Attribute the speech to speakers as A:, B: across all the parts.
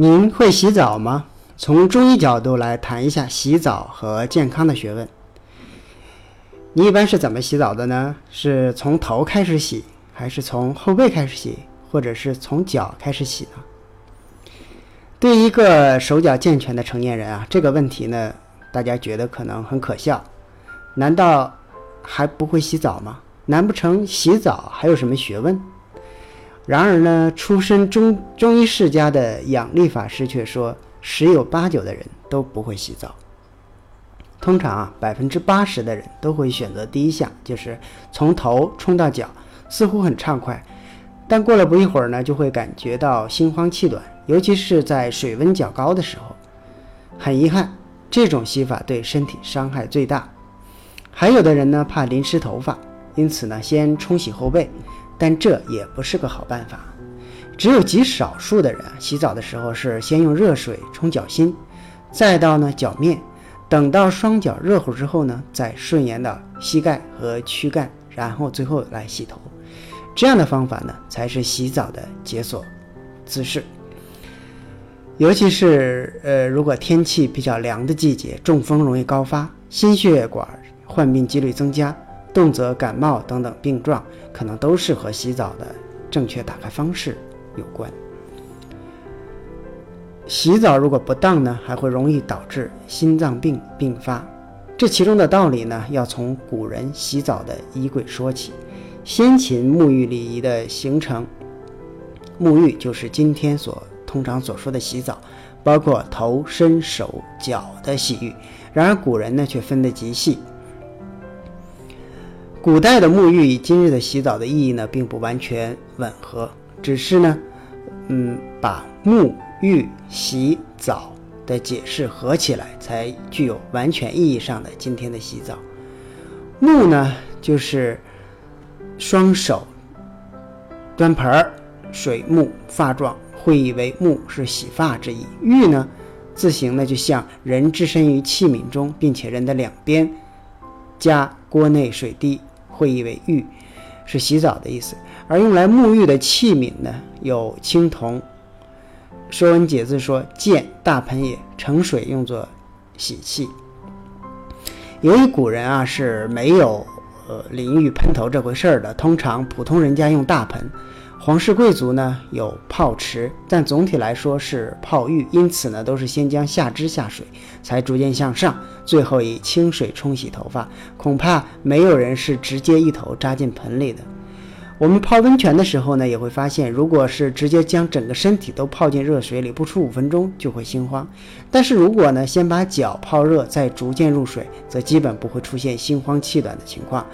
A: 您会洗澡吗？从中医角度来谈一下洗澡和健康的学问。你一般是怎么洗澡的呢？是从头开始洗，还是从后背开始洗，或者是从脚开始洗呢？对一个手脚健全的成年人啊，这个问题呢，大家觉得可能很可笑。难道还不会洗澡吗？难不成洗澡还有什么学问？然而呢，出身中中医世家的养力法师却说，十有八九的人都不会洗澡。通常啊，百分之八十的人都会选择第一项，就是从头冲到脚，似乎很畅快。但过了不一会儿呢，就会感觉到心慌气短，尤其是在水温较高的时候。很遗憾，这种洗法对身体伤害最大。还有的人呢，怕淋湿头发，因此呢，先冲洗后背。但这也不是个好办法，只有极少数的人洗澡的时候是先用热水冲脚心，再到呢脚面，等到双脚热乎之后呢，再顺延到膝盖和躯干，然后最后来洗头。这样的方法呢，才是洗澡的解锁姿势。尤其是呃，如果天气比较凉的季节，中风容易高发，心血管患病几率增加。动则感冒等等病状，可能都是和洗澡的正确打开方式有关。洗澡如果不当呢，还会容易导致心脏病并发。这其中的道理呢，要从古人洗澡的仪轨说起。先秦沐浴礼仪的形成，沐浴就是今天所通常所说的洗澡，包括头、身、手、脚的洗浴。然而古人呢，却分得极细。古代的沐浴与今日的洗澡的意义呢，并不完全吻合，只是呢，嗯，把沐浴、洗澡的解释合起来，才具有完全意义上的今天的洗澡。沐呢，就是双手端盆儿，水沐发状，会意为沐是洗发之意。浴呢，字形呢，就像人置身于器皿中，并且人的两边加锅内水滴。会意为浴，是洗澡的意思。而用来沐浴的器皿呢，有青铜。《说文解字》说：“见大盆也，盛水用作洗器。”由于古人啊是没有呃淋浴喷头这回事儿的，通常普通人家用大盆。皇室贵族呢有泡池，但总体来说是泡浴，因此呢都是先将下肢下水，才逐渐向上，最后以清水冲洗头发。恐怕没有人是直接一头扎进盆里的。我们泡温泉的时候呢，也会发现，如果是直接将整个身体都泡进热水里，不出五分钟就会心慌；但是如果呢先把脚泡热，再逐渐入水，则基本不会出现心慌气短的情况。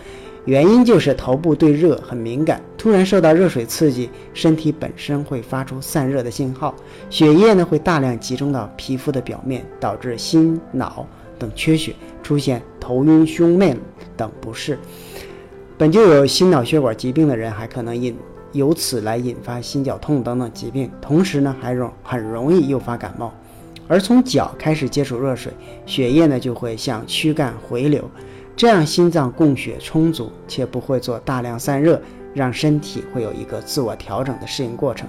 A: 原因就是头部对热很敏感，突然受到热水刺激，身体本身会发出散热的信号，血液呢会大量集中到皮肤的表面，导致心脑等缺血，出现头晕、胸闷等不适。本就有心脑血管疾病的人，还可能引由此来引发心绞痛等等疾病，同时呢还容很容易诱发感冒。而从脚开始接触热水，血液呢就会向躯干回流。这样心脏供血充足，且不会做大量散热，让身体会有一个自我调整的适应过程。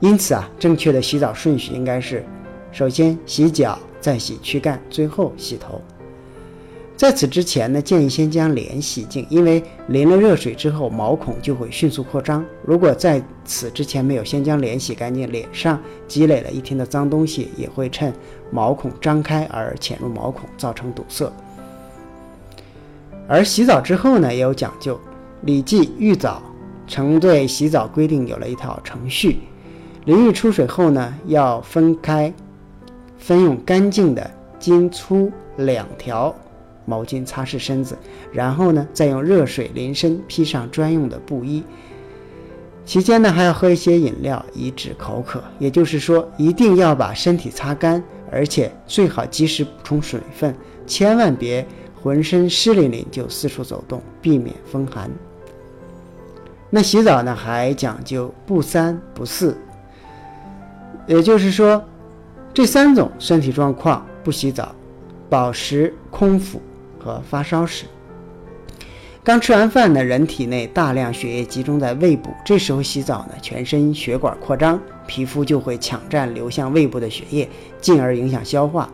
A: 因此啊，正确的洗澡顺序应该是：首先洗脚，再洗躯干，最后洗头。在此之前呢，建议先将脸洗净，因为淋了热水之后，毛孔就会迅速扩张。如果在此之前没有先将脸洗干净，脸上积累了一天的脏东西，也会趁毛孔张开而潜入毛孔，造成堵塞。而洗澡之后呢，也有讲究，《礼记·浴澡》曾对洗澡规定有了一套程序。淋浴出水后呢，要分开，分用干净的巾粗两条毛巾擦拭身子，然后呢，再用热水淋身，披上专用的布衣。期间呢，还要喝一些饮料以止口渴。也就是说，一定要把身体擦干，而且最好及时补充水分，千万别。浑身湿淋淋就四处走动，避免风寒。那洗澡呢，还讲究不三不四，也就是说，这三种身体状况不洗澡：饱食、空腹和发烧时。刚吃完饭呢，人体内大量血液集中在胃部，这时候洗澡呢，全身血管扩张，皮肤就会抢占流向胃部的血液，进而影响消化。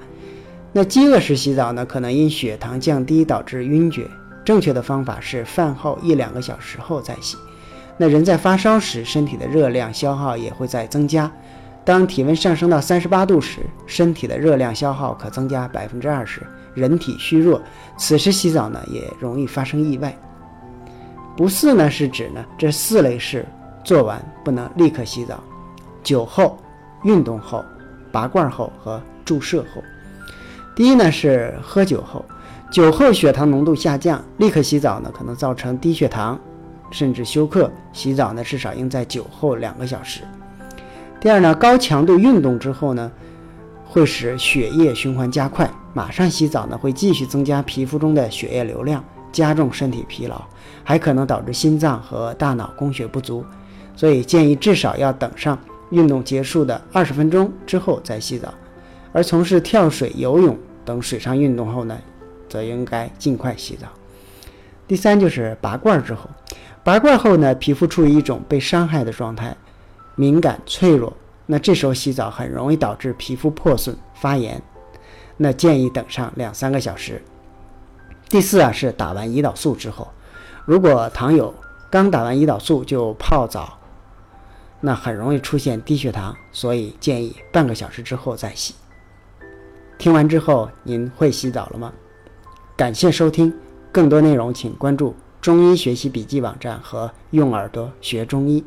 A: 那饥饿时洗澡呢，可能因血糖降低导致晕厥。正确的方法是饭后一两个小时后再洗。那人在发烧时，身体的热量消耗也会在增加。当体温上升到三十八度时，身体的热量消耗可增加百分之二十，人体虚弱，此时洗澡呢也容易发生意外。不四呢是指呢这四类事做完不能立刻洗澡：酒后、运动后、拔罐后和注射后。第一呢是喝酒后，酒后血糖浓度下降，立刻洗澡呢可能造成低血糖，甚至休克。洗澡呢至少应在酒后两个小时。第二呢，高强度运动之后呢，会使血液循环加快，马上洗澡呢会继续增加皮肤中的血液流量，加重身体疲劳，还可能导致心脏和大脑供血不足，所以建议至少要等上运动结束的二十分钟之后再洗澡。而从事跳水、游泳等水上运动后呢，则应该尽快洗澡。第三就是拔罐之后，拔罐后呢，皮肤处于一种被伤害的状态。敏感脆弱，那这时候洗澡很容易导致皮肤破损发炎，那建议等上两三个小时。第四啊是打完胰岛素之后，如果糖友刚打完胰岛素就泡澡，那很容易出现低血糖，所以建议半个小时之后再洗。听完之后，您会洗澡了吗？感谢收听，更多内容请关注中医学习笔记网站和用耳朵学中医。